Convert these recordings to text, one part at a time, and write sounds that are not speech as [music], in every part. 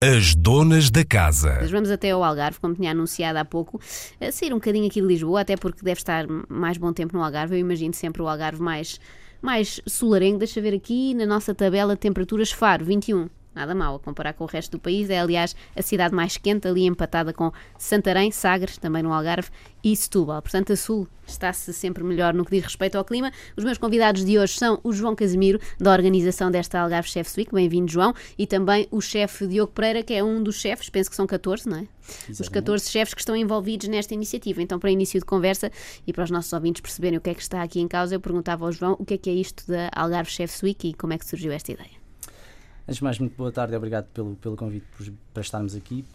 As donas da casa. Vamos até ao Algarve, como tinha anunciado há pouco, a sair um bocadinho aqui de Lisboa, até porque deve estar mais bom tempo no Algarve. Eu imagino sempre o Algarve mais, mais solarengo. Deixa ver aqui na nossa tabela temperaturas Faro, 21 nada mal a comparar com o resto do país. É, aliás, a cidade mais quente, ali empatada com Santarém, Sagres, também no Algarve, e Setúbal. Portanto, a Sul está-se sempre melhor no que diz respeito ao clima. Os meus convidados de hoje são o João Casimiro, da organização desta Algarve Chefs Week. Bem-vindo, João. E também o chefe Diogo Pereira, que é um dos chefes, penso que são 14, não é? Exatamente. Os 14 chefes que estão envolvidos nesta iniciativa. Então, para início de conversa e para os nossos ouvintes perceberem o que é que está aqui em causa, eu perguntava ao João o que é que é isto da Algarve Chefs Week e como é que surgiu esta ideia. Antes de mais, muito boa tarde e obrigado pelo, pelo convite para estarmos aqui.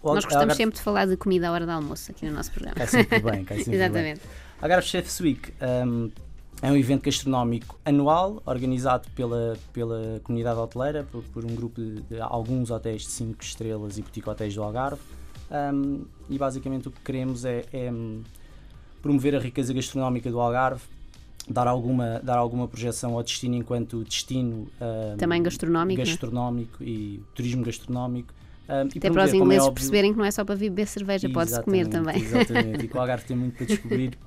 Nós gostamos sempre de falar de comida à hora do almoço aqui no nosso programa. Cai sempre bem, cai sempre [laughs] Exatamente. bem. Algarve Chefs Week um, é um evento gastronómico anual organizado pela, pela comunidade hoteleira, por, por um grupo de, de, alguns hotéis de 5 estrelas e boutique hotéis do Algarve. Um, e basicamente o que queremos é, é promover a riqueza gastronómica do Algarve dar alguma, dar alguma projeção ao destino enquanto destino um, também gastronómico, né? gastronómico né? e turismo gastronómico. Um, Até para os ingleses é óbvio, perceberem que não é só para beber cerveja, pode-se comer também. Exatamente, e [laughs] que o Algarve tem muito para descobrir.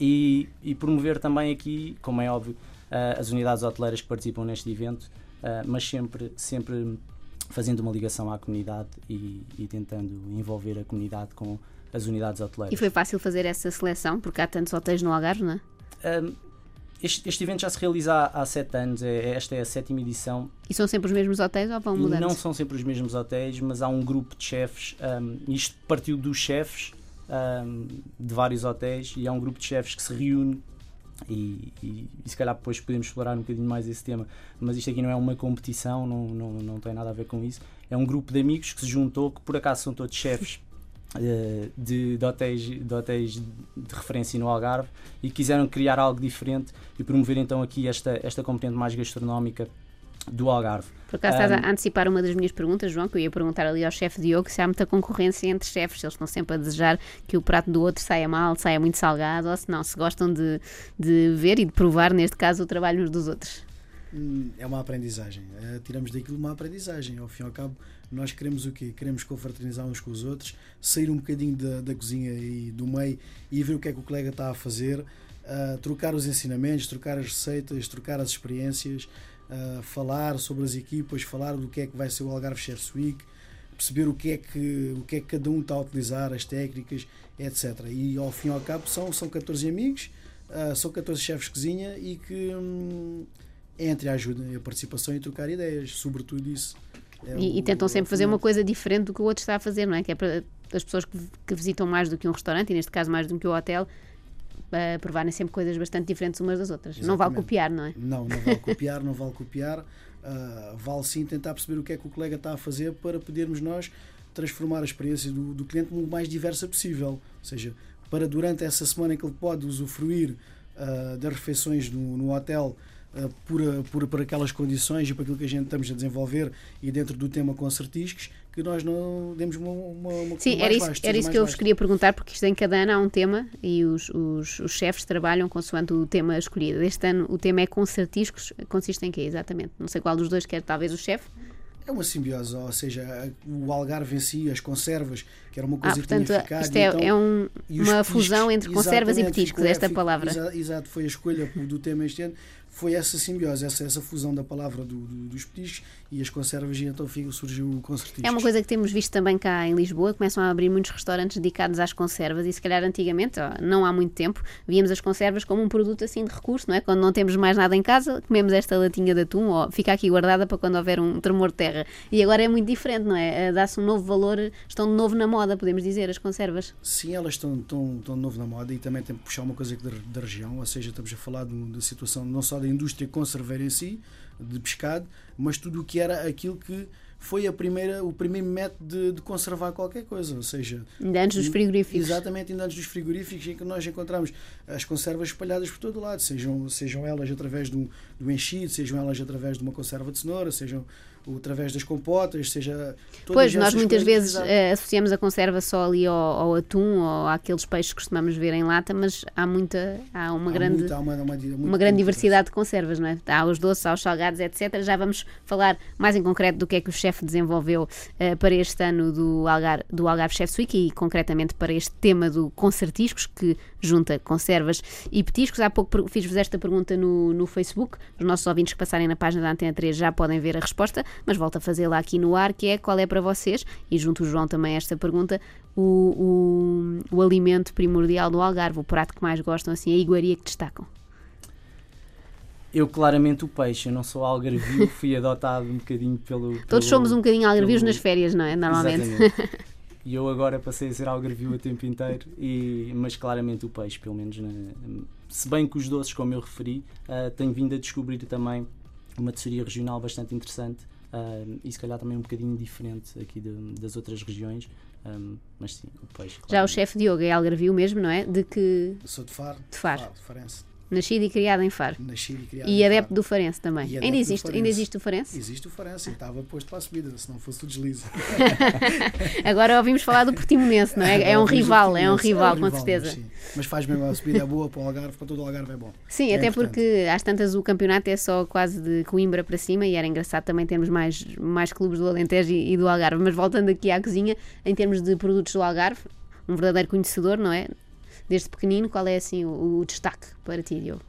E, e promover também aqui, como é óbvio, uh, as unidades hoteleiras que participam neste evento, uh, mas sempre, sempre fazendo uma ligação à comunidade e, e tentando envolver a comunidade com as unidades hoteleiras. E foi fácil fazer essa seleção, porque há tantos hotéis no Algarve, não é? Um, este, este, evento já se realiza há, há sete anos, é, é, esta é a sétima edição. E são sempre os mesmos hotéis ou vão mudando? Não são sempre os mesmos hotéis, mas há um grupo de chefes, um, isto partiu dos chefes um, de vários hotéis, e há um grupo de chefes que se reúne e, e, e, se calhar depois podemos explorar um bocadinho mais esse tema, mas isto aqui não é uma competição, não, não, não tem nada a ver com isso. É um grupo de amigos que se juntou, que por acaso são todos chefes de, de, hotéis, de hotéis de referência no Algarve e quiseram criar algo diferente e promover então aqui esta, esta componente mais gastronómica do Algarve. Por acaso um, estás a antecipar uma das minhas perguntas, João, que eu ia perguntar ali ao chefe Diogo se há muita concorrência entre chefes, eles estão sempre a desejar que o prato do outro saia mal, saia muito salgado, ou se não, se gostam de, de ver e de provar, neste caso, o trabalho uns dos outros. Hum, é uma aprendizagem. É, tiramos daquilo uma aprendizagem. Ao fim e ao cabo, nós queremos o quê? Queremos confraternizar uns com os outros, sair um bocadinho da, da cozinha e do meio e ver o que é que o colega está a fazer, uh, trocar os ensinamentos, trocar as receitas, trocar as experiências, uh, falar sobre as equipas, falar do que é que vai ser o Algarve Chefs Week, perceber o que é que, o que, é que cada um está a utilizar, as técnicas, etc. E ao fim e ao cabo são, são 14 amigos, uh, são 14 chefes de cozinha e que. Hum, entre a ajuda e a participação e trocar ideias, sobretudo isso. É e, o, e, tentam sempre fazer uma coisa diferente do que o outro está a fazer, não é? Que é para as pessoas que, que visitam mais do que um restaurante, e neste caso mais do que o hotel, uh, provarem sempre coisas bastante diferentes umas das outras. Exatamente. Não vale copiar, não é? Não, não vale [laughs] copiar, não vale copiar. Uh, vale sim tentar perceber o que é que o colega está a fazer para podermos nós transformar a experiência do, do cliente o mais diversa possível. Ou seja, para durante essa semana em que ele pode usufruir uh, das refeições no, no hotel por, eh, por, por aquelas condições e por aquilo que a gente estamos a desenvolver e dentro do tema concertísticos, que nós não demos uma, uma, uma Sim, era isso, era isso que eu vos queria perguntar, porque isto em cada ano há um tema e os, os, os chefes trabalham consoante o tema escolhido. Este ano o tema é concertísticos, consiste em quê exatamente? Não sei qual dos dois quer, talvez o chefe? É uma simbiose, ou seja, o algarve em si, as conservas, que era uma coisa ah, portanto, que tinha ficado. Isto é, então, é um, uma fusão entre conservas e petiscos, esta palavra. Exato, foi a escolha do tema este ano foi essa simbiose, essa, essa fusão da palavra do, do, dos petiscos e as conservas, e então surgiu o concertismo. É uma coisa que temos visto também cá em Lisboa, começam a abrir muitos restaurantes dedicados às conservas e se calhar antigamente, não há muito tempo, víamos as conservas como um produto assim de recurso, não é? Quando não temos mais nada em casa, comemos esta latinha de atum ou fica aqui guardada para quando houver um tremor de terra. E agora é muito diferente, não é? Eh, dá-se um novo valor, estão de novo na moda, podemos dizer, as conservas. Sim, elas estão, estão, estão de novo na moda e também tem que puxar uma coisa da, da região, ou seja, estamos a falar da situação não só da indústria conserveira em si, de pescado, mas tudo o que era aquilo que foi a primeira, o primeiro método de, de, conservar qualquer coisa, ou seja... Ainda antes dos frigoríficos. Exatamente, ainda antes dos frigoríficos, em que nós encontramos as conservas espalhadas por todo lado, sejam, sejam elas através do, do enchido, sejam elas através de uma conserva de cenoura, sejam através das compotas, seja. Pois, nós muitas vezes uh, associamos a conserva só ali ao, ao, atum ou àqueles peixes que costumamos ver em lata, mas há muita, há uma há grande, muito, há uma, uma, uma grande diversidade de conservas, não é? Há os doces, há os salgados, etc. Já vamos falar mais em concreto do que é que o chefe desenvolveu uh, para este ano do Algarve, do Algarve Chefs Week e concretamente para este tema do concertiscos, que junta conservas e petiscos. Há pouco fiz-vos esta pergunta no, no Facebook, os nossos ouvintes que passarem na página da Antena 3 já podem ver a resposta, mas volto a fazê-la aqui no ar, que é qual é para vocês, e junto o João também esta pergunta, o, o, o alimento primordial do Algarve, o prato que mais gostam, assim, a iguaria que destacam. Eu claramente o peixe, eu não sou algarvio, [laughs] fui adotado um bocadinho pelo. pelo Todos somos um bocadinho algarvios pelo... nas férias, não é? Normalmente. E eu agora passei a ser algarvio o tempo inteiro, e, mas claramente o peixe, pelo menos. Na, se bem que os doces, como eu referi, uh, tenho vindo a descobrir também uma tesoria regional bastante interessante uh, e se calhar também um bocadinho diferente aqui de, das outras regiões. Um, mas sim, o peixe. Já o chefe Diogo é algarvio mesmo, não é? De que. Sou de Faro. De Faro. De Faro, de Nascido e criado em Faro. Nascido e criado e adepto do Farense também. Ainda existe, Farense. ainda existe o Farense? Existe o Farense, estava posto para a subida, se não fosse o deslize. [laughs] Agora ouvimos falar do Portimonense, não é? É um rival, é um rival, é um com certeza. Mas, mas, faz mesmo a subida é boa para o Algarve, para todo o Algarve é bom. Sim, é até importante. porque às tantas o campeonato é só quase de Coimbra para cima e era engraçado também termos mais, mais clubes do Alentejo e, e do Algarve. Mas voltando aqui à cozinha, em termos de produtos do Algarve, um verdadeiro conhecedor, não é? Desde pequenino, qual é assim o, o destaque para ti, Diogo?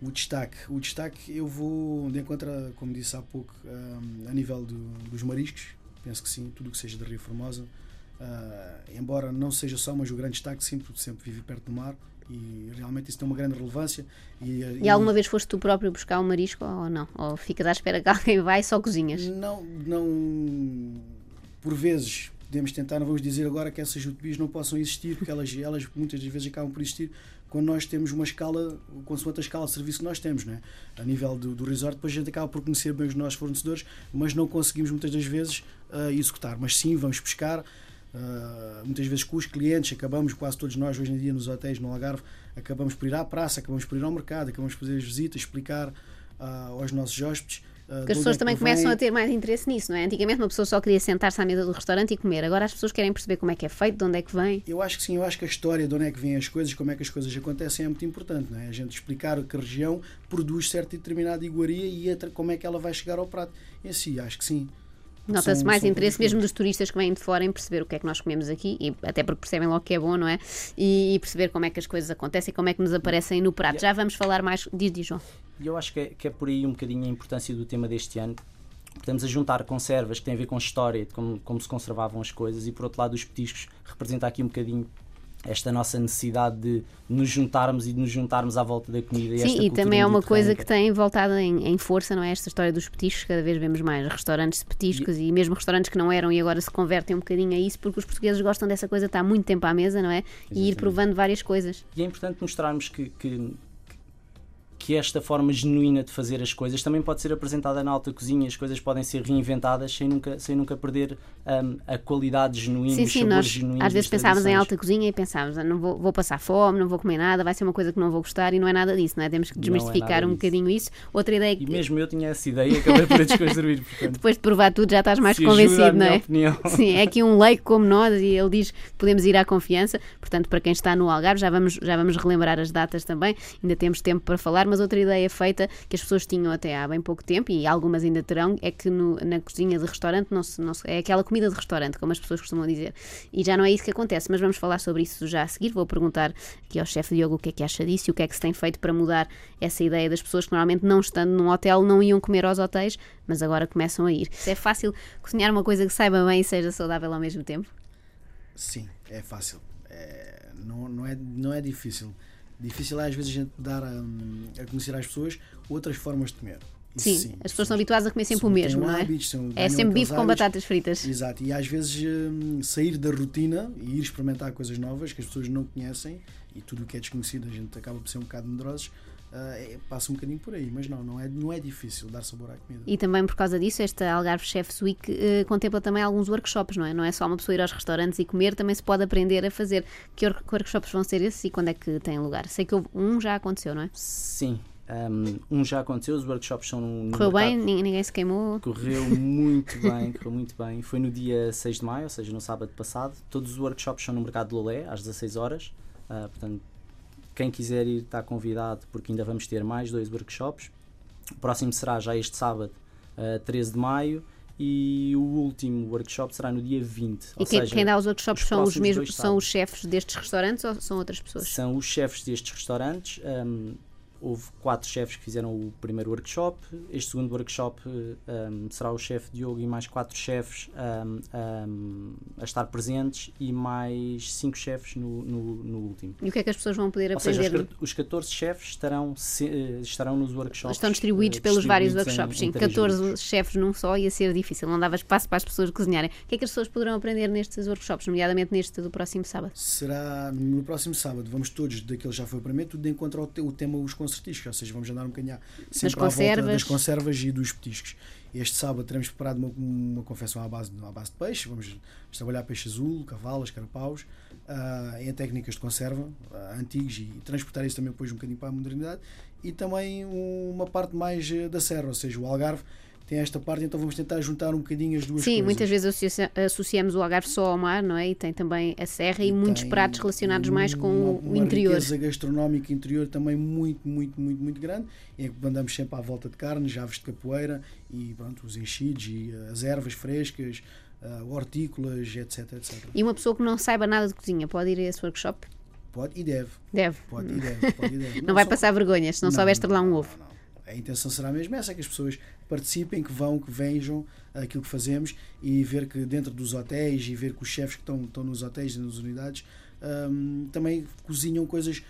O destaque, o destaque eu vou de encontro, como disse há pouco, um, a nível do, dos mariscos, penso que sim, tudo o que seja de Rio Formosa, uh, embora não seja só, mas o grande destaque sim, porque sempre vive perto do mar e realmente isso tem uma grande relevância. E, e, e alguma vez foste tu próprio buscar um marisco ou não? Ou ficas à espera que [laughs] alguém vai e só cozinhas? Não, não, por vezes podemos tentar, não vamos dizer agora que essas UTBs não possam existir, porque elas, elas muitas das vezes acabam por existir quando nós temos uma escala, consoante a escala de serviço que nós temos, né? a nível do, do resort, depois a gente acaba por conhecer bem os nossos fornecedores, mas não conseguimos muitas das vezes uh, executar. Mas sim, vamos pescar, uh, muitas vezes com os clientes, acabamos, quase todos nós hoje em dia nos hotéis no Algarve, acabamos por ir à praça, acabamos por ir ao mercado, acabamos por fazer as visitas, explicar uh, aos nossos hóspedes Porque as pessoas é também começam a ter mais interesse nisso, não é? Antigamente uma pessoa só queria sentar-se à mesa do restaurante e comer. Agora as pessoas querem perceber como é que é feito, de onde é que vem. Eu acho que sim, eu acho que a história de onde é que vêm as coisas, como é que as coisas acontecem é muito importante, não é? A gente explicar que a região produz certa e determinada iguaria e como é que ela vai chegar ao prato. Em si, acho que sim. Nota-se mais interesse mesmo dos turistas que vêm de fora em perceber o que é que nós comemos aqui, e até porque percebem logo que é bom, não é? E, e perceber como é que as coisas acontecem e como é que nos aparecem no prato. Já vamos falar mais. Diz, diz João. Eu acho que é, que é por aí um bocadinho a importância do tema deste ano, Estamos a juntar conservas que têm a ver com história, de como, como se conservavam as coisas, e por outro lado, os petiscos representa aqui um bocadinho esta nossa necessidade de nos juntarmos e de nos juntarmos à volta da comida. Sim, e, e também é uma coisa que tem voltado em, em, força, não é? Esta história dos petiscos, cada vez vemos mais restaurantes de petiscos e, e, mesmo restaurantes que não eram e agora se convertem um bocadinho a isso, porque os portugueses gostam dessa coisa, está há muito tempo à mesa, não é? Exatamente. E ir provando várias coisas. E é importante mostrarmos que, que que esta forma genuína de fazer as coisas também pode ser apresentada na alta cozinha, as coisas podem ser reinventadas sem nunca, sem nunca perder um, a qualidade genuína, sim, sim, nós Às vezes pensávamos em alta cozinha e pensávamos, ah, não vou, vou passar fome, não vou comer nada, vai ser uma coisa que não vou gostar e não é nada disso, não é? Temos que é desmistificar é um bocadinho isso. Outra ideia que... E mesmo eu tinha essa ideia e acabei por [laughs] desconstruir. Portanto, Depois de provar tudo já estás mais convencido, não é? Opinião. [laughs] Sim, é aqui um leigo como nós e ele diz que podemos ir à confiança, portanto, para quem está no Algarve, já vamos, já vamos relembrar as datas também, ainda temos tempo para falar, mas outra ideia feita que as pessoas tinham até há bem pouco tempo e algumas ainda terão, é que no, na cozinha de restaurante não se, não se, é aquela comida de restaurante, como as pessoas costumam dizer. E já não é isso que acontece, mas vamos falar sobre isso já a seguir. Vou perguntar aqui ao chefe Diogo o que é que acha disso e o que é que se tem feito para mudar essa ideia das pessoas que normalmente não estando num hotel não iam comer aos hotéis, mas agora começam a ir. É fácil cozinhar uma coisa que saiba bem e seja saudável ao mesmo tempo? Sim, é fácil. É, não, não, é, não é difícil. Difícil é às vezes a gente dar a, a conhecer às pessoas outras formas de comer. Sim, sim, as pessoas são habituadas a comer sempre o mesmo, não é? Hábitos, são, é sempre bife com batatas fritas. Exato, e às vezes hum, sair da rotina e ir experimentar coisas novas que as pessoas não conhecem e tudo o que é desconhecido a gente acaba por ser um bocado medrosos Uh, passa um bocadinho por aí, mas não, não é, não é difícil dar sabor à comida. E também por causa disso, esta Algarve Chefs Week uh, contempla também alguns workshops, não é? Não é só uma pessoa ir aos restaurantes e comer, também se pode aprender a fazer. Que workshops vão ser esses e quando é que têm lugar? Sei que houve um já aconteceu, não é? Sim, Um, já aconteceu, os workshops são no Correu bem, mercado- ninguém, ninguém se queimou. Correu muito bem, correu muito bem. Foi no dia 6 de maio, ou seja, no sábado passado. Todos os workshops são no mercado de Lolé, às 16 horas. Ah, portanto, quem quiser ir está convidado, porque ainda vamos ter mais dois workshops. O próximo será já este sábado, ah, 13 de maio. E o último workshop será no dia 20. E quem, seja, quem dá os workshops os são os mesmos, são os chefes destes restaurantes ou são outras pessoas? São os chefes destes restaurantes. um, houve quatro chefes que fizeram o primeiro workshop. Este segundo workshop um, será o chefe Diogo e mais quatro chefes um, um, a estar presentes e mais cinco chefes no, no, no último. E o que é que as pessoas vão poder Ou seja, os, aprender? os 14 chefes estarão, se- eh, estarão nos workshops. Estão distribuídos eh, pelos vários distribuídos em- workshops. em Sim, três 14 grupos. chefes num só ia ser difícil, não dava espaço para as pessoas cozinharem. O que é que as pessoas poderão aprender nestes workshops, nomeadamente neste do próximo sábado? Será no próximo sábado, vamos todos, daquele já foi para mim, tudo de encontro ao te- o tema os concertiscos, ou seja, vamos andar um bocadinho sempre à volta das conservas e dos petiscos. Este sábado teremos preparado uma, uma confecção à base, à base de peixe, vamos trabalhar peixe azul, cavalas, carapaus, ah, em técnicas de conserva, ah, antigos e transportar isso também depois um bocadinho para a modernidade e também uma parte mais eh, da serra, ou seja, o Algarve tem esta parte, então vamos tentar juntar um bocadinho as duas Sim, coisas. muitas vezes associa- associamos o Algarve só ao mar, não é? E tem também a serra e, muitos tem pratos relacionados mais com uma, o uma interior. riqueza gastronómica interior também muito, muito, muito, muito grande, em que andamos sempre à volta de carnes, aves de capoeira e pronto, os enchidos e eh, as ervas frescas, ah, hortícolas, etc, etc. E uma pessoa que não saiba nada de cozinha pode ir a esse workshop? Pode e deve, Deve. pode e deve, pode e deve. Não, vai só- passar vergonhas se não, souber estrelar um não, ovo. não. A intenção será mesmo essa, que as pessoas participem, que vão, que vejam aquilo que fazemos e ver que dentro dos hotéis e ver que os chefes que estão, estão nos hotéis e nas unidades hum, também cozinham coisas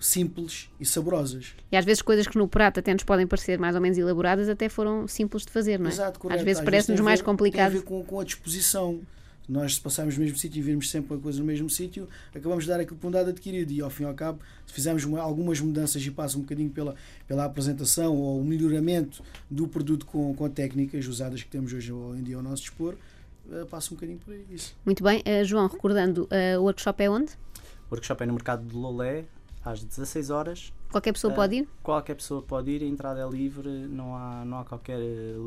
simples e saborosas. E às vezes coisas que no prato até nos podem parecer mais ou menos elaboradas até foram simples de fazer, não é? Exato, correto. Às vezes parece-nos mais complicado. Tem a ver com, com a disposição. Nós, se passarmos no mesmo sítio e virmos sempre a coisa no mesmo sítio, acabamos de dar aquilo por um dado adquirido. E ao fim e ao cabo, se fizermos uma- algumas mudanças e passa um bocadinho pela, pela apresentação ou o melhoramento do produto com, com técnicas usadas que temos hoje em dia ao nosso dispor, eh, passa um bocadinho por aí isso. Muito bem. Eh, João, recordando, eh, o workshop é onde? O workshop é no mercado de Lolé, às 16 horas. Qualquer pessoa Ah, pode ir? Qualquer pessoa pode ir, a entrada é livre, não há, não há qualquer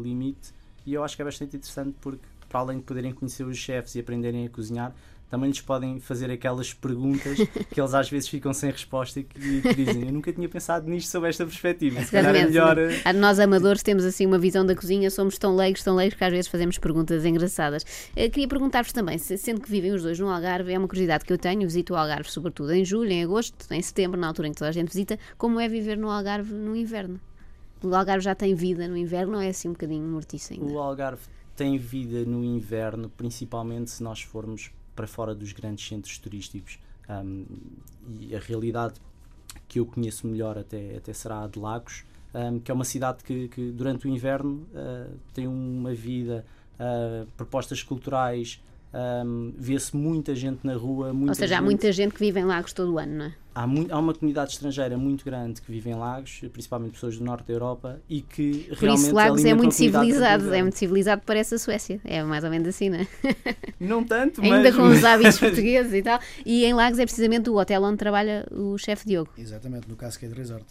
limite. E eu acho que é bastante interessante porque, para além de poderem conhecer os chefes e aprenderem a cozinhar, também lhes podem fazer aquelas perguntas [laughs] que eles às vezes ficam sem resposta e que, que dizem: Eu nunca tinha pensado nisto sob esta perspectiva. Se calhar é melhor. eh, Ah, Nós amadores temos assim uma visão da cozinha, somos tão leigos, tão leigos que às vezes fazemos perguntas engraçadas. Eh, queria perguntar-vos também, se- sendo que vivem os dois no Algarve, é uma curiosidade que eu tenho, visito o Algarve sobretudo em julho, em agosto, em setembro, na altura em que toda a gente visita, como é viver no Algarve no inverno? O Algarve já tem vida no inverno ou é assim um bocadinho mortiço ainda? O Algarve tem vida no inverno, principalmente se nós formos para fora dos grandes centros turísticos. Um, e a realidade que eu conheço melhor até, até será a de Lagos, um, que é uma cidade que, que durante o inverno uh, tem uma vida, uh, propostas culturais, um, vê-se muita gente na rua. Muita Ou seja, há gente- muita gente que vive em Lagos todo o ano, não é? Há, mui- há uma comunidade estrangeira muito grande que vive em Lagos, principalmente pessoas do norte da Europa, e que Por realmente isso Lagos é alimentam muito civilizado, é muito civilizado, parece a Suécia. É mais ou menos assim, não é? [laughs] Não tanto, mas... Ainda com os [laughs] hábitos portugueses e tal. E em Lagos é precisamente o hotel onde trabalha o chefe Diogo. Exatamente, no Cascade Resort.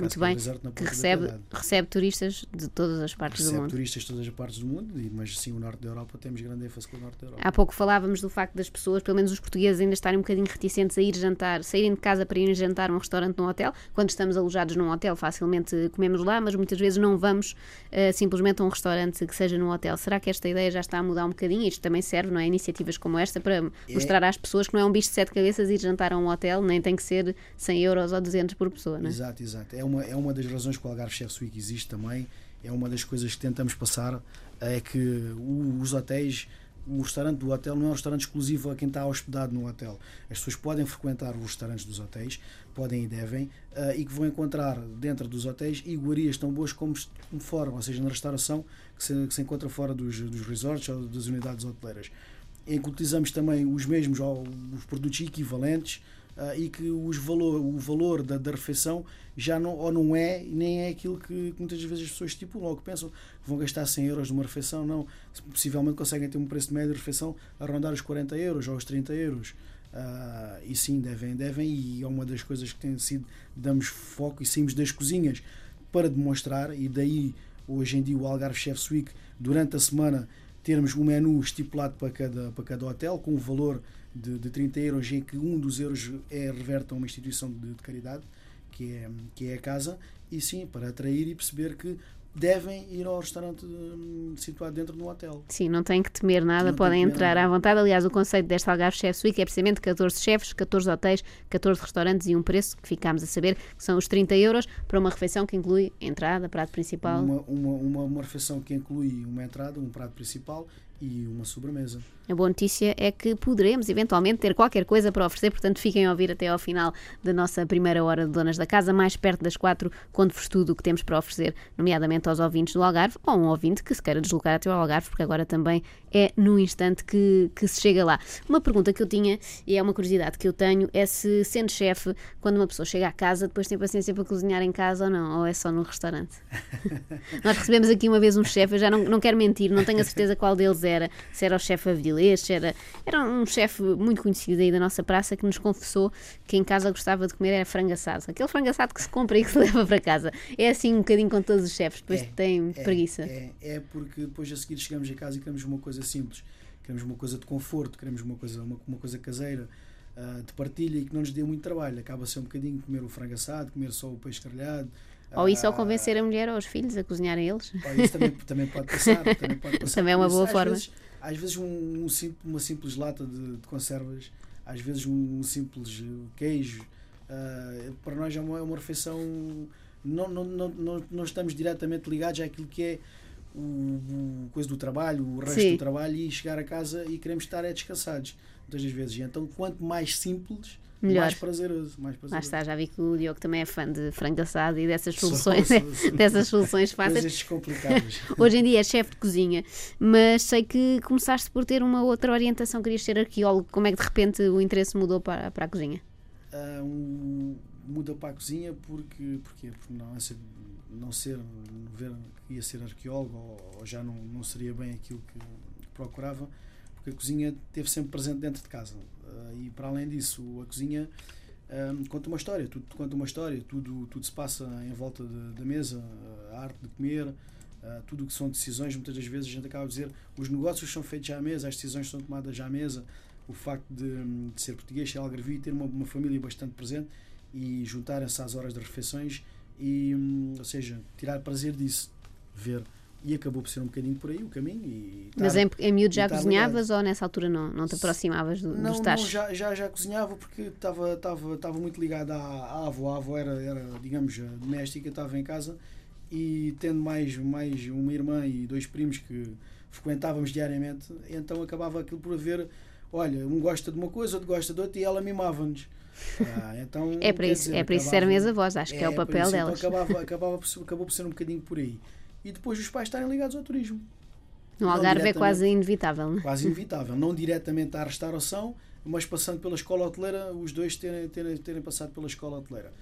Muito bem. Que recebe, recebe turistas de todas as partes do Recebe mundo. turistas de todas as partes do mundo, e- mas sim, o norte da Europa temos grande ênfase com o norte da Europa. Há pouco falávamos do facto das pessoas, pelo menos os portugueses, ainda estarem um bocadinho reticentes a ir jantar, saírem de casa para irem jantar a um restaurante num hotel. Quando estamos alojados num hotel, facilmente comemos lá, mas muitas vezes não vamos eh, simplesmente a um restaurante que seja num hotel. Será que esta ideia já está a mudar um bocadinho? Isto também serve, não é? Iniciativas como esta para mostrar às pessoas que não é um bicho de sete cabeças ir jantar a um hotel, nem tem que ser 100 euros ou 200 por pessoa, não é? Exato, exato. É uma, é uma das razões que o Algarve Chefs Week existe também. É uma das coisas que tentamos passar. É que o- os hotéis, o restaurante do hotel não é um restaurante exclusivo a quem está hospedado no hotel. As pessoas podem frequentar os restaurantes dos hotéis, podem e devem, ah, e que vão encontrar dentro dos hotéis iguarias tão boas como, como fora, ou seja, na restauração que se, que se encontra fora dos, dos resorts ou das unidades hoteleiras. Em que utilizamos também os mesmos, ou os produtos equivalentes, ah, e que os valor, o valor da, da refeição já não, ou não é, nem é aquilo que, que muitas vezes as pessoas estipulam ou que pensam que vão gastar 100 euros numa refeição. Não, possivelmente conseguem ter um preço médio de refeição a rondar os 40 euros ou os 30 euros. Uh, e sim, devem, devem, e é uma das coisas que tem sido, damos foco e saímos das cozinhas para demonstrar, e daí hoje em dia o Algarve Chefs Week, durante a semana, termos um menu estipulado para cada, para cada hotel, com o valor de, de 30 euros, em que um dos euros é reverte a uma instituição de, de caridade, que é, que é a casa, e sim, para atrair e perceber que devem ir ao restaurante hum, situado dentro de um hotel. Sim, não têm que temer nada, Não podem entrar nada. à vontade. Aliás, o conceito desta Algarve Chefs Week é precisamente 14 chefes, 14 hotéis, 14 restaurantes e um preço que ficámos a saber que são os 30 euros para uma refeição que inclui entrada, prato principal. Uma, uma, uma, uma refeição que inclui uma entrada, um prato principal e uma sobremesa. A boa notícia é que poderemos eventualmente ter qualquer coisa para oferecer, portanto fiquem a ouvir até ao final da nossa primeira hora de Donas da Casa, mais perto das quatro, conto-vos tudo o que temos para oferecer, nomeadamente aos ouvintes do Algarve, ou um ouvinte que se queira deslocar até ao Algarve, porque agora também é no instante que, que se chega lá. Uma pergunta que eu tinha, e é uma curiosidade que eu tenho, é se sendo chefe, quando uma pessoa chega à casa, depois tem paciência para cozinhar em casa ou não, ou é só no restaurante? [laughs] Nós recebemos aqui uma vez um chefe, eu já não, não quero mentir, não tenho a certeza qual deles era, se era o chefe Avilés, era, era um chefe muito conhecido aí da nossa praça que nos confessou que em casa gostava de comer era frango assado. Aquele frango assado que se compra e que se [laughs] leva para casa. É assim um bocadinho com todos os chefes, depois É, têm É, preguiça. É, é porque depois a seguir chegamos a casa e queremos uma coisa simples, queremos uma coisa de conforto, queremos uma coisa, uma, uma coisa caseira, ah, de partilha e que não nos dê muito trabalho. Acaba a ser um bocadinho comer o frango assado, comer só o peixe grelhado. Ou isso ou ah, convencer a mulher ou os filhos a cozinharem eles. Pá, isso também, também pode passar. [laughs] Também, pode passar Também é uma isso. boa às forma. Vezes, às vezes um, um uma simples lata de, de conservas, às vezes um simples eh, queijo, ah, para nós é uma, é uma refeição. Não, não, não, não, não estamos diretamente ligados àquilo que é o, o coisa do trabalho, o resto Sim. do trabalho e chegar a casa e queremos estar é descansados muitas das vezes. E então, quanto mais simples, Melhor. mais prazeroso. Mais Lá prazeroso. está, já vi que o Diogo também é fã de frango assado e dessas Sou, soluções, sou, [laughs] sou. dessas soluções fáceis. [laughs] Hoje em dia é chefe de cozinha, mas sei que começaste por ter uma outra orientação, querias ser arqueólogo. Como é que de repente o interesse mudou para, para a cozinha? Ah, um- muda para a cozinha porque, porque, porque não, é ser- não ver que ia ser arqueólogo ou, ou já não, não seria bem aquilo que procurava porque a cozinha esteve sempre presente dentro de casa Ah, e para além disso a cozinha ah, conta uma história tudo conta uma história tudo tudo se passa em volta de- da mesa a arte de comer ah, tudo o que são decisões muitas das vezes a gente acaba a dizer os negócios são feitos já à mesa as decisões são tomadas já à mesa o facto de, de ser português, ser algarvio, ter uma, uma família bastante presente e juntarem-se às horas das refeições e, hum, ou seja, tirar prazer disso, ver. E acabou por ser um bocadinho por aí o caminho. E Mas estar- em, em miúdo já estar cozinhavas ou nessa altura não, não te aproximavas do, não, dos não, tachos? já, já, já cozinhava porque estava estava estava muito ligado à, à avó. A avó era, era digamos, a doméstica, estava em casa e tendo mais, mais uma irmã e dois primos que frequentávamos diariamente, então acabava aquilo por haver, olha, um gosta de uma coisa, outro gosta de outra e ela mimava-nos. [laughs] Ah, então, É para isso, dizer, é para isso servem as avós, acho que é o para papel isso, delas. Então acabava, [laughs] acabava por, acabou por ser um bocadinho por aí. E depois os pais estarem ligados ao turismo. No Algarve é quase inevitável, não é? Quase inevitável. Não diretamente à restauração, mas passando pela escola hoteleira, os dois terem, terem, terem passado pela escola hoteleira.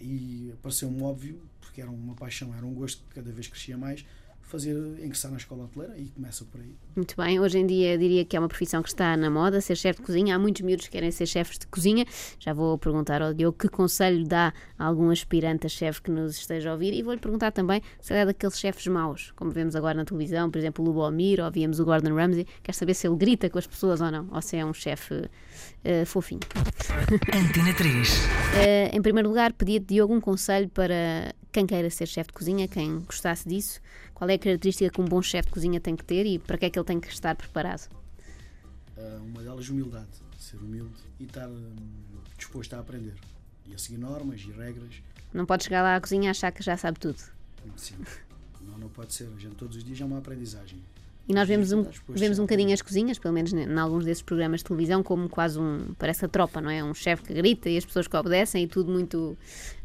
E pareceu-me óbvio, porque era uma paixão, era um gosto que cada vez crescia mais, fazer ingressar na escola hoteleira e começa por aí. Muito bem, hoje em dia diria que é uma profissão que está na moda, ser chefe de cozinha. Há muitos miúdos que querem ser chefes de cozinha. Já vou perguntar ao Diogo que conselho dá a algum aspirante a chefe que nos esteja a ouvir e vou-lhe perguntar também se ele é daqueles chefes maus, como vemos agora na televisão, por exemplo, o Lubomir, ou víamos o Gordon Ramsay. Quer saber se ele grita com as pessoas ou não, ou se é um chefe eh, fofinho. Antena 3. [laughs] Eh, em primeiro lugar, pedia-te, Diogo, um conselho para quem queira ser chefe de cozinha, quem gostasse disso. Qual é a característica que um bom chefe de cozinha tem que ter e para que é que ele tem que estar preparado? Ah, uma delas, humildade. Ser humilde e estar hum, disposto a aprender. E a seguir normas e regras. Não pode chegar lá à cozinha e achar que já sabe tudo. Sim. Não, não pode ser. A gente todos os dias é uma aprendizagem. E nós vemos um, vemos a um bocadinho as cozinhas, pelo menos em alguns desses programas de televisão, como quase um. parece a tropa, não é? Um chefe que grita e as pessoas que obedecem e tudo muito.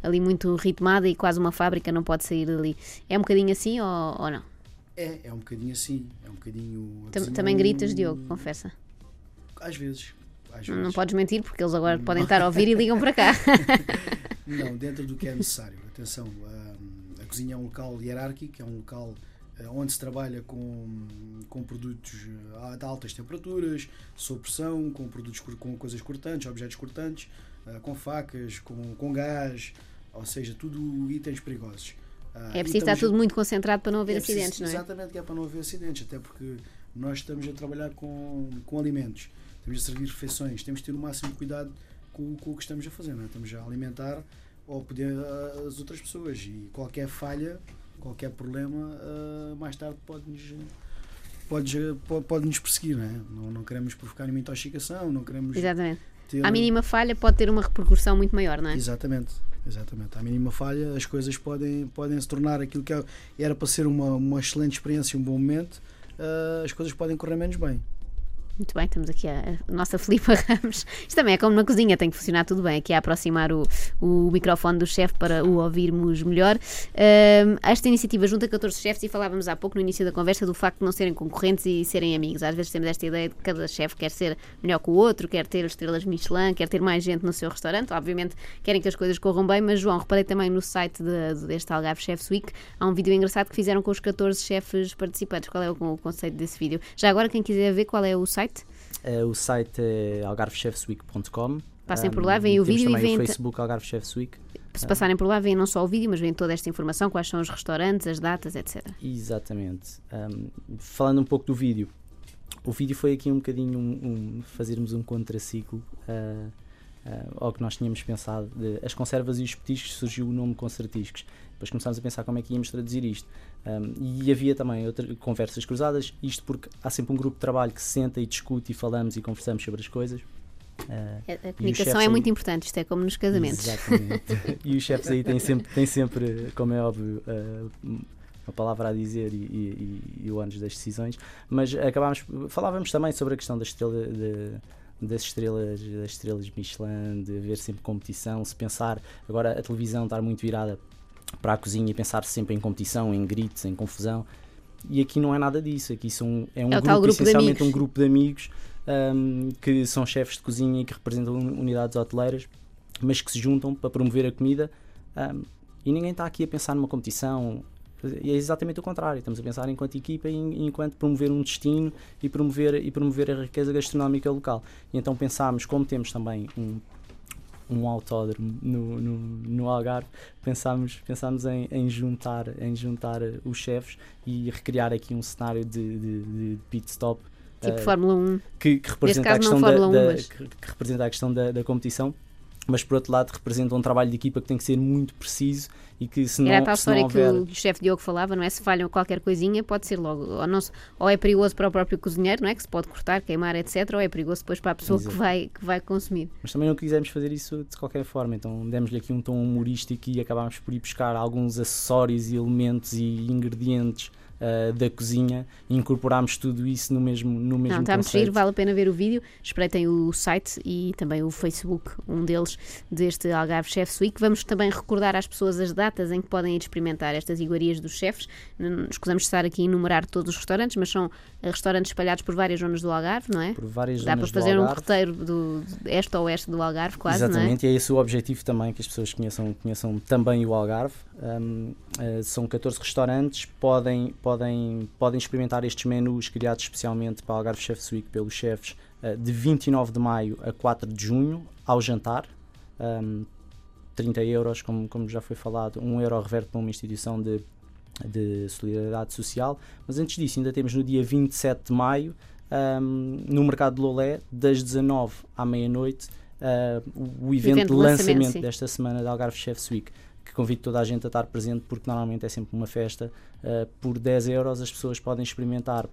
ali muito ritmado e quase uma fábrica não pode sair dali. É um bocadinho assim ou, ou não? É, é um bocadinho assim. É um bocadinho. a Tam- também gritas, Diogo, confessa. Às vezes. Às Não, vezes. não podes mentir porque eles agora podem estar a ouvir e ligam para cá. [laughs] Não, dentro do que é necessário. Atenção, hum, a cozinha é um local hierárquico, é um local onde se trabalha com, com produtos eh, de altas temperaturas, sob pressão, com produtos com coisas cortantes, objetos cortantes, eh, com facas, com, com gás, ou seja, tudo itens perigosos. É preciso estar tudo muito concentrado para não haver é preciso- acidentes, não é? Exatamente, que é para não haver acidentes, até porque nós estamos a trabalhar com, com alimentos, estamos a servir refeições, temos de ter o máximo de cuidado com, com o que estamos a fazer, não é? estamos a alimentar ou poder as outras pessoas e qualquer falha, qualquer problema, ah, mais tarde pode-nos pode, pode, nos perseguir, não, é? não não queremos provocar nenhuma intoxicação, não queremos Exatamente. ter... À mínima falha pode ter uma repercussão muito maior, não é? Exatamente, exatamente. À mínima falha, as coisas podem, podem se tornar aquilo que é- era para ser uma, uma excelente experiência, um bom momento, ah, as coisas podem correr menos bem. Muito bem, temos aqui a, nossa Filipa [laughs] Ramos. Isto também é como na cozinha, tem que funcionar tudo bem. Aqui a aproximar o, o microfone do chefe para o ouvirmos melhor. Ahm, esta iniciativa junta 14 chefes e falávamos há pouco no início da conversa do facto de não serem concorrentes e serem amigos. Às vezes temos esta ideia de que cada chefe quer ser melhor que o outro, quer ter estrelas Michelin, quer ter mais gente no seu restaurante. Obviamente querem que as coisas corram bem, mas João, reparei também no site de- deste Algarve Chefs Week, há um vídeo engraçado que fizeram com os 14 chefes participantes. Qual é o, o conceito desse vídeo? Já agora, quem quiser ver qual é o site? Eh, o site é algarvechefsweek.com. Passem por Um, lá, veem o temos vídeo e veem o Facebook Algarve Chefs Week. Se passarem por lá, veem não só o vídeo, mas veem toda esta informação, quais são os restaurantes, as datas, etc. Exatamente. Um, falando um pouco do vídeo, o vídeo foi aqui um bocadinho um, um- fazermos um contraciclo uh, uh, ao que nós tínhamos pensado. De, as conservas e os petiscos surgiu o nome concertiscos. Depois começámos a pensar como é que íamos traduzir isto. Um, e havia também outra, conversas cruzadas, isto porque há sempre um grupo de trabalho que se senta e discute e falamos e conversamos sobre as coisas. Uh, A, comunicação é aí- muito importante, isto é como nos casamentos. Exatamente. [laughs] e os chefes aí têm sempre, têm sempre como é óbvio, uh, uma palavra a dizer e, e, e o ânus das decisões, mas acabámos, falávamos também sobre a questão da estrela, de- das estrelas, das estrelas Michelin, de haver sempre competição, se pensar, agora a televisão estar muito virada para a cozinha e pensar sempre em competição, em gritos, em confusão. E aqui não é nada disso, aqui são, é um É grupo, grupo essencialmente um grupo de amigos um, que são chefes de cozinha e que representam unidades hoteleiras, mas que se juntam para promover a comida um, e ninguém está aqui a pensar numa competição. E é exatamente o contrário, estamos a pensar enquanto equipa e enquanto promover um destino e promover, e promover a riqueza gastronómica local. E então pensámos, como temos também um, um autódromo no, no, no Algarve, pensámos, pensámos em, em juntar, em juntar eh, os chefes e recriar aqui um cenário de, de, de pit stop Tipo eh, Fórmula 1. que, que representa a questão da, Fórmula 1, da- mas- que, que representa a questão da, da competição mas por outro lado representa um trabalho de equipa que tem que ser muito preciso e que se não, Era a tal história houver que o, chefe Diogo falava, não é? Se falham qualquer coisinha, pode ser logo. Ou, não ou é perigoso para o próprio cozinheiro, não é? Que se pode cortar, queimar, etc. Ou é perigoso depois para a pessoa que vai, que vai consumir. mas também não quisemos fazer isso de qualquer forma então demos-lhe aqui um tom humorístico e acabámos por ir buscar alguns acessórios e elementos e ingredientes ah, da cozinha e incorporámos tudo isso no mesmo no mesmo Não, está giro, vale a pena ver o vídeo. Espreitem o site e também o Facebook, um deles, deste Algarve Chefs Week. Vamos também recordar às pessoas as datas em que podem ir experimentar estas iguarias dos chefes. Não Escusamos de estar aqui a enumerar todos os restaurantes, mas são eh, restaurantes espalhados por várias zonas do Algarve, não é? por várias Dá para fazer um roteiro do, este a oeste do Algarve, quase, não é? Exatamente, e é esse o objetivo também, que as pessoas conheçam, conheçam também o Algarve. Um, uh, são 14 restaurantes, podem, podem, podem experimentar estes menus criados especialmente para o Algarve Chefs Week pelos chefes uh, de 29 de maio a 4 de junho, ao jantar. Um, 30 euros, como, como já foi falado, 1 euro reverte para uma instituição de, de solidariedade social. Mas antes disso, ainda temos no dia 27 de maio, um, no Mercado de Lolé, das 19 à meia-noite, uh, o, evento, evento de lançamento, lançamento sim. desta semana da Algarve Chefs Week, que convido toda a gente a estar presente, porque normalmente é sempre uma festa. Uh, por 10 euros as pessoas podem experimentar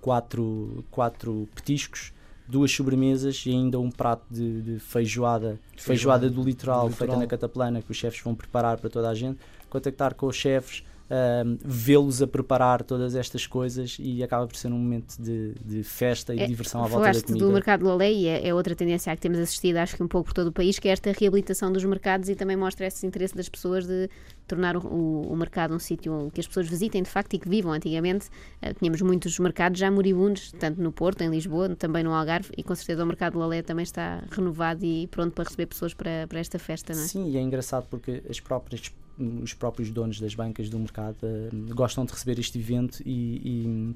quatro, quatro petiscos, duas sobremesas e ainda um prato de, de feijoada, feijoada, do, litoral, do feita litoral. na cataplana que os chefes vão preparar para toda a gente. Contactar com os chefes, ahm, vê-los a preparar todas estas coisas e acaba por ser um momento de, de festa e É, diversão à volta da Falaste comida. do mercado de Lolé e é, é outra tendência a que temos assistido, acho que um pouco por todo o país, que é esta reabilitação dos mercados e também mostra esse interesse das pessoas de tornar o, o- o mercado um sítio que as pessoas visitem de facto e que vivam. Antigamente eh, tínhamos muitos mercados já moribundos, tanto no Porto, em Lisboa, também no Algarve, e com certeza o mercado de Lolé também está renovado e pronto para receber pessoas para, para esta festa, não é? Sim, e é engraçado porque as próprias os próprios donos das bancas do mercado uh, gostam de receber este evento e,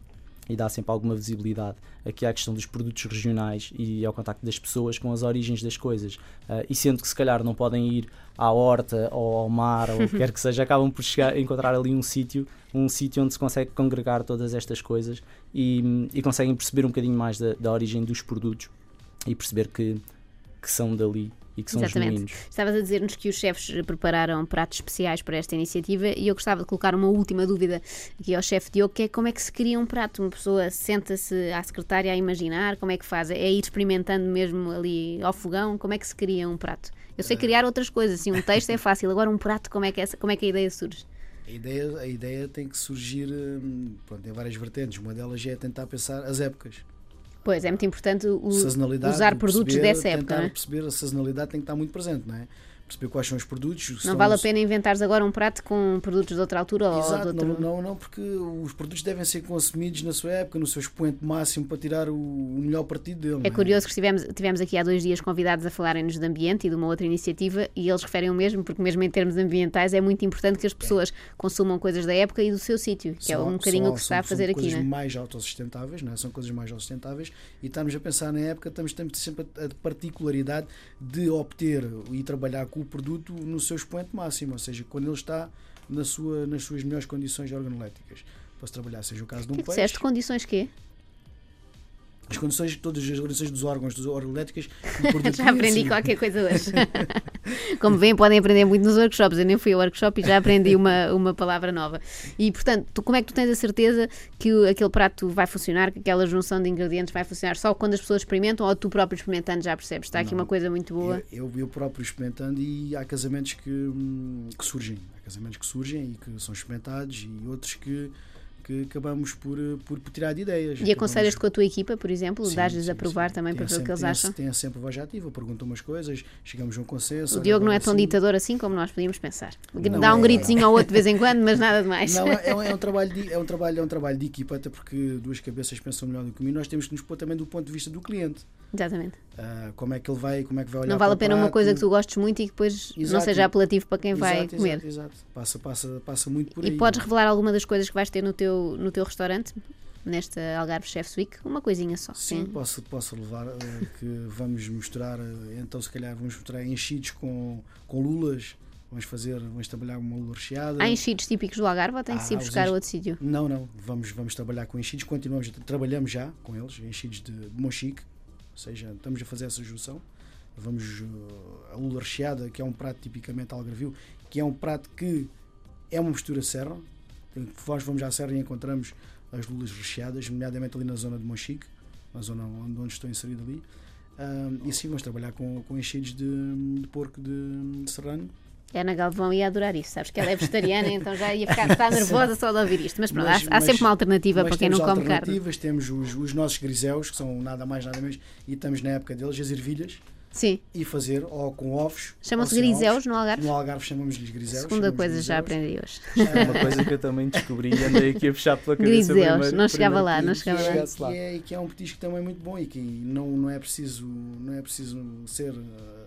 e, e, dá sempre alguma visibilidade aqui à questão dos produtos regionais e ao contacto das pessoas com as origens das coisas. Uh, e sendo que se calhar não podem ir à horta ou ao mar ou o que quer que seja, acabam por chegar, encontrar ali um sítio, um sítio onde se consegue congregar todas estas coisas e, e conseguem perceber um bocadinho mais da, da origem dos produtos e perceber que, que são dali e que são Exatamente. genuínos. Estavas a dizer-nos que os chefes prepararam pratos especiais para esta iniciativa e eu gostava de colocar uma última dúvida aqui ao chefe Diogo, que é como é que se cria um prato? Uma pessoa senta-se à secretária a imaginar, como é que faz? É ir experimentando mesmo ali ao fogão? Como é que se cria um prato? Eu sei criar outras coisas, assim, um texto é fácil, agora um prato, como é que, essa, como é que a ideia surge? A ideia, a ideia tem que surgir, hum, pronto, tem várias vertentes. Uma delas é tentar pensar as épocas. Pois, é muito importante o, usar produtos dessa época, não é? perceber a sazonalidade tem que estar muito presente, não é? Perceber quais são os produtos. Não são vale a os- pena inventares agora um prato com produtos de outra altura ou de Exato, outro... não, não, não, porque os produtos devem ser consumidos na sua época, no seu expoente máximo, para tirar o, melhor partido dele. É não curioso que tivemos, tivemos aqui há dois dias convidados a falarem-nos de ambiente e de uma outra iniciativa e eles referem o mesmo, porque mesmo em termos ambientais é muito importante que as pessoas consumam coisas da época e do seu sítio, que é Só- um bocadinho o que se são- está a fazer são aqui, coisas não é? mais autossustentáveis, não é? são coisas mais autossustentáveis e estamos a pensar na época, estamos, sempre a, a particularidade de obter e trabalhar com o produto no seu expoente máximo, ou seja, quando ele está na sua, nas suas melhores condições organoléticas. Para se trabalhar, seja o caso de um que é que peixe, disseste? Condições quê? As condições, todas as condições dos órgãos, dos o [laughs] produto Já aprendi sim. qualquer coisa [laughs] hoje. Como veem, podem aprender muito nos workshops. Eu nem fui ao workshop e já aprendi [laughs] uma, uma palavra nova. E, portanto, tu, como é que tu tens a certeza que o- aquele prato vai funcionar, que aquela junção de ingredientes vai funcionar só quando as pessoas experimentam ou tu próprio experimentando já percebes? Está aqui Não. uma coisa muito boa. Eu, eu, eu próprio experimentando e há casamentos que, hum, que surgem. Há casamentos que surgem e que são experimentados e outros que, que acabamos por, eh, por, por tirar de ideias. E aconselhas-te com a tua equipa, por exemplo? Dás-lhes a provar sim. também para ver o que eles tem- acham? Tem sempre voz ativa, perguntam umas coisas, chegamos a um consenso. O Diogo não é tão sim. ditador assim como nós podíamos pensar. Não Dá um é. gritozinho ao outro de vez em quando, mas nada demais. [laughs] Não, é, é um, é um trabalho de, é, um trabalho, é um trabalho de equipa, até porque duas cabeças pensam melhor do que mim. Nós temos que nos pôr também do ponto de vista do cliente. Exatamente. Ah, como é que ele vai, como é que vai olhar Não vale a pena uma prato. coisa que tu gostes muito e que depois não Exato. seja apelativo para quem vai Exato, comer. Exato. Passa, passa, passa muito por E aí. podes revelar alguma das coisas que vais ter no teu, no teu restaurante, nesta Algarve Chef's Week? Uma coisinha só. Sim, posso, posso levar eh, que vamos mostrar, eh, então se calhar vamos mostrar enchidos com, com lulas, vamos fazer, vamos trabalhar uma lula recheada. Há enchidos típicos do Algarve ou tem que se ir buscar enchi- outro sítio? Não, não, vamos, vamos trabalhar com enchidos, continuamos, trabalhamos já com eles, enchidos de, de mochique, ou seja, estamos a fazer essa junção. Vamos eh, a lula recheada, que é um prato tipicamente algarvio, que é um prato que é uma mistura serra. Nós vamos à serra e encontramos as lulas recheadas, nomeadamente ali na zona de Monchique, na zona onde, onde estou inserido ali. Ahm, e sim, vamos trabalhar com, com enchidos de, de porco de, de serrano. A Ana Galvão ia adorar isso, sabes que ela é vegetariana, [laughs] então já ia ficar está nervosa só de ouvir isto. Mas pronto, há- Mas- há, mas- sempre uma alternativa para quem não come carne. temos os, os nossos griséus, que são nada mais nada menos, e estamos na época deles, as ervilhas, Sim, e fazer ou com ovos. chamam-se griséus ovos. no Algarve. No Algarve chamamos-lhes griséus. Segunda chamamos coisa já griséus. aprendi hoje. [laughs] É uma coisa que eu também descobri e andei aqui a puxar pela cabeça. Griseus, primeiro- não chegava primeiro lá, que- não que chegava lá. chegasse que é, que é um petisco também muito bom e que não, não é preciso não é preciso ser eh,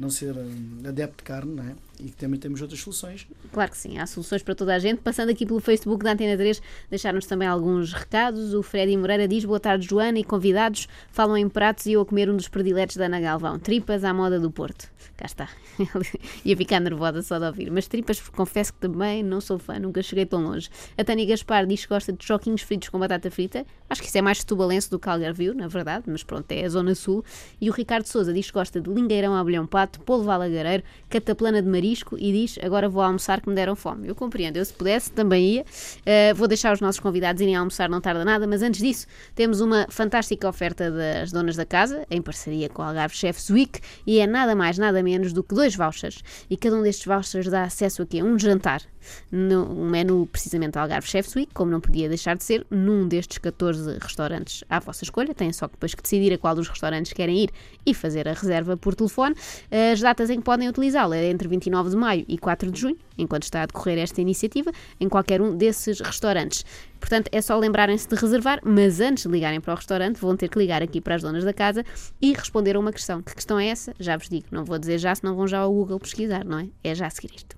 não ser eh, adepto de carne não é? e que também temos outras soluções Claro que sim, há soluções para toda a gente. Passando aqui pelo Facebook da Antena 3, deixaram-nos também alguns recados. O Freddy Moreira diz: Boa tarde, Joana e convidados. Falam em pratos e eu a comer um dos prediletos da Ana Galvão: tripas à moda do Porto. Cá está. [laughs] Ia ficar nervosa só de ouvir. Mas tripas, confesso que também não sou fã, nunca cheguei tão longe. A Tânia Gaspar diz que gosta de choquinhos fritos com batata frita. Acho que isso é mais setubalense do que Algarvio, na verdade, mas pronto, é a Zona Sul. E o Ricardo Souza diz que gosta de lingueirão a abelhão pato, polvo alagareiro, cataplana de marisco e diz: Agora vou almoçar que me deram fome. Eu compreendo, eu se pudesse também ia. Uh, vou deixar os nossos convidados irem almoçar, não tarda nada, mas antes disso, temos uma fantástica oferta das donas da casa, em parceria com a Algarve Chefs Week, e é nada mais, nada menos do que dois vouchers. E cada um destes vouchers dá acesso aqui a um jantar, no um menu precisamente Algarve Chefs Week, como não podia deixar de ser, num destes 14 restaurantes à vossa escolha. Têm só que depois que decidir a qual dos restaurantes querem ir e fazer a reserva por telefone. As datas em que podem utilizá-la é entre 29 de maio e 4 de junho, enquanto está a decorrer esta iniciativa, em qualquer um desses restaurantes. Portanto, é só lembrarem-se de reservar, mas antes de ligarem para o restaurante, vão ter que ligar aqui para as donas da casa e responder a uma questão. Que questão é essa? Já vos digo, não vou dizer já, senão vão já ao Google pesquisar, não é? É já a seguir isto.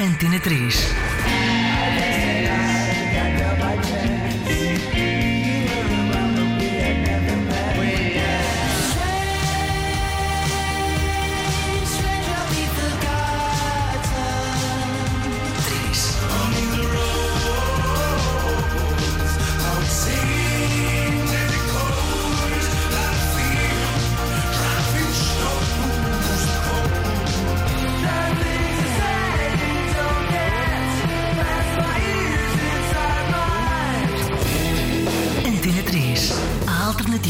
Antena 3.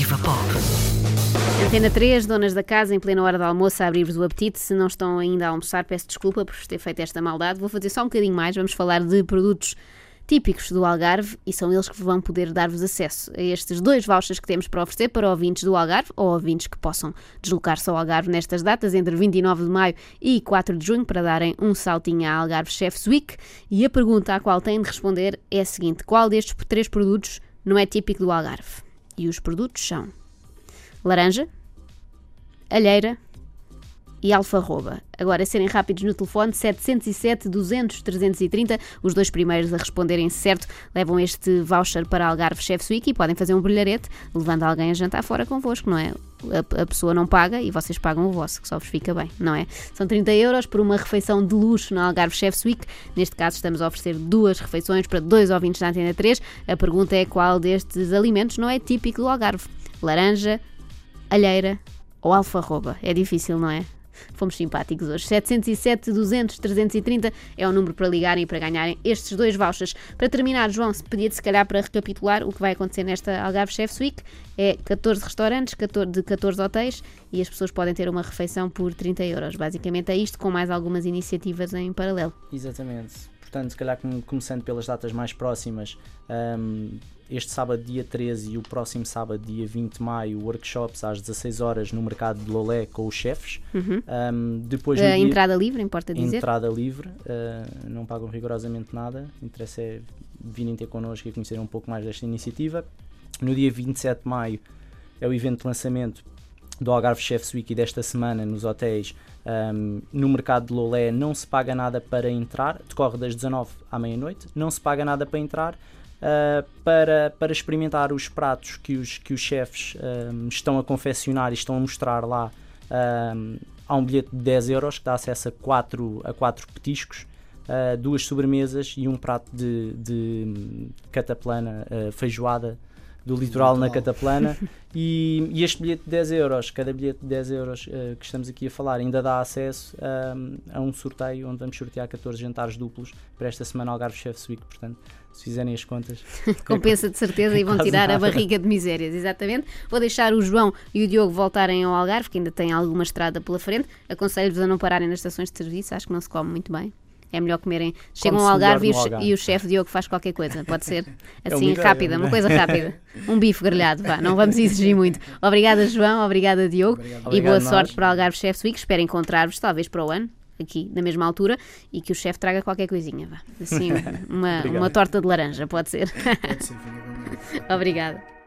Alternativa pop. Antena 3, donas da casa, em plena hora do almoço, a abrir-vos o apetite. Se não estão ainda a almoçar, peço desculpa por ter feito esta maldade. Vou fazer só um bocadinho mais. Vamos falar de produtos típicos do Algarve e são eles que vão poder dar-vos acesso a estes dois vouchers que temos para oferecer para ouvintes do Algarve ou ouvintes que possam deslocar-se ao Algarve nestas datas, entre 29 de maio e 4 de junho, para darem um saltinho à Algarve Chefs Week. E a pergunta à qual têm de responder é a seguinte: qual destes três produtos não é típico do Algarve? E os produtos são laranja, alheira e alfarroba. Agora, serem rápidos no telefone, 707 200 330, os dois primeiros a responderem certo levam este voucher para Algarve Chefs Week e podem fazer um brilharete levando alguém a jantar fora convosco, não é? A, a pessoa não paga e vocês pagam o vosso, que só vos fica bem, não é? São 30 euros por uma refeição de luxo na Algarve Chefs Week. Neste caso, estamos a oferecer duas refeições para dois ouvintes da Antena 3. A pergunta é qual destes alimentos não é típico do Algarve? Laranja, alheira ou alfarroba? É difícil, não é? Fomos simpáticos hoje. 707 200 330 é o número para ligarem e para ganharem estes dois vouchers. Para terminar, João, se pedia-te se calhar para recapitular o que vai acontecer nesta Algarve Chefs Week. É 14 restaurantes 14 de 14 hotéis e as pessoas podem ter uma refeição por 30 euros. Basicamente é isto, com mais algumas iniciativas em paralelo. Exatamente. Portanto, se calhar com- começando pelas datas mais próximas, hum, este sábado, dia 13 e o próximo sábado, dia 20 de maio, workshops às 16 horas no mercado de Lolé com os chefes. Hum, depois, no A dia- entrada livre, importa dizer. entrada livre, uh, não pagam rigorosamente nada. Interessa é virem ter connosco e conhecer um pouco mais desta iniciativa. No dia 27 de maio é o evento de lançamento do Algarve Chefs Week desta semana nos hotéis. Um, no mercado de Lolé não se paga nada para entrar, decorre das 19 à meia-noite, não se paga nada para entrar. Uh, para, para experimentar os pratos que os, que os chefes um, estão a confeccionar e estão a mostrar lá, um, há um bilhete de 10 euros que dá acesso a 4 a quatro petiscos, uh, duas sobremesas e um prato de, de hum, cataplana, uh, feijoada do litoral na cataplana. [laughs] E, e este bilhete de 10 euros, cada bilhete de 10 euros uh, que estamos aqui a falar ainda dá acesso um, a um sorteio onde vamos sortear 14 jantares duplos para esta semana Algarve Chefs Week, portanto se fizerem as contas [laughs] Compensa de certeza e vão tirar a nada. barriga de misérias, exatamente. Vou deixar o João e o Diogo voltarem ao Algarve, que ainda tem alguma estrada pela frente. Aconselho-vos a não pararem nas estações de serviço, acho que não se come muito bem. É melhor comerem. Chegam ao Algarve e, Algarve. e o chefe Diogo faz qualquer coisa. Pode ser [laughs] É assim, ideia, rápida, uma é? coisa rápida. [laughs] Um bife grelhado, vá, não vamos exigir muito. Obrigada, João, obrigada, Diogo. Obrigado. E boa Obrigado, sorte nós. para o Algarve Chefs Week. Espero encontrar-vos, talvez para o ano. Aqui na mesma altura e que o chefe traga qualquer coisinha, vá. Assim, [laughs] uma, uma torta de laranja, pode ser. Pode ser. [laughs] Obrigada.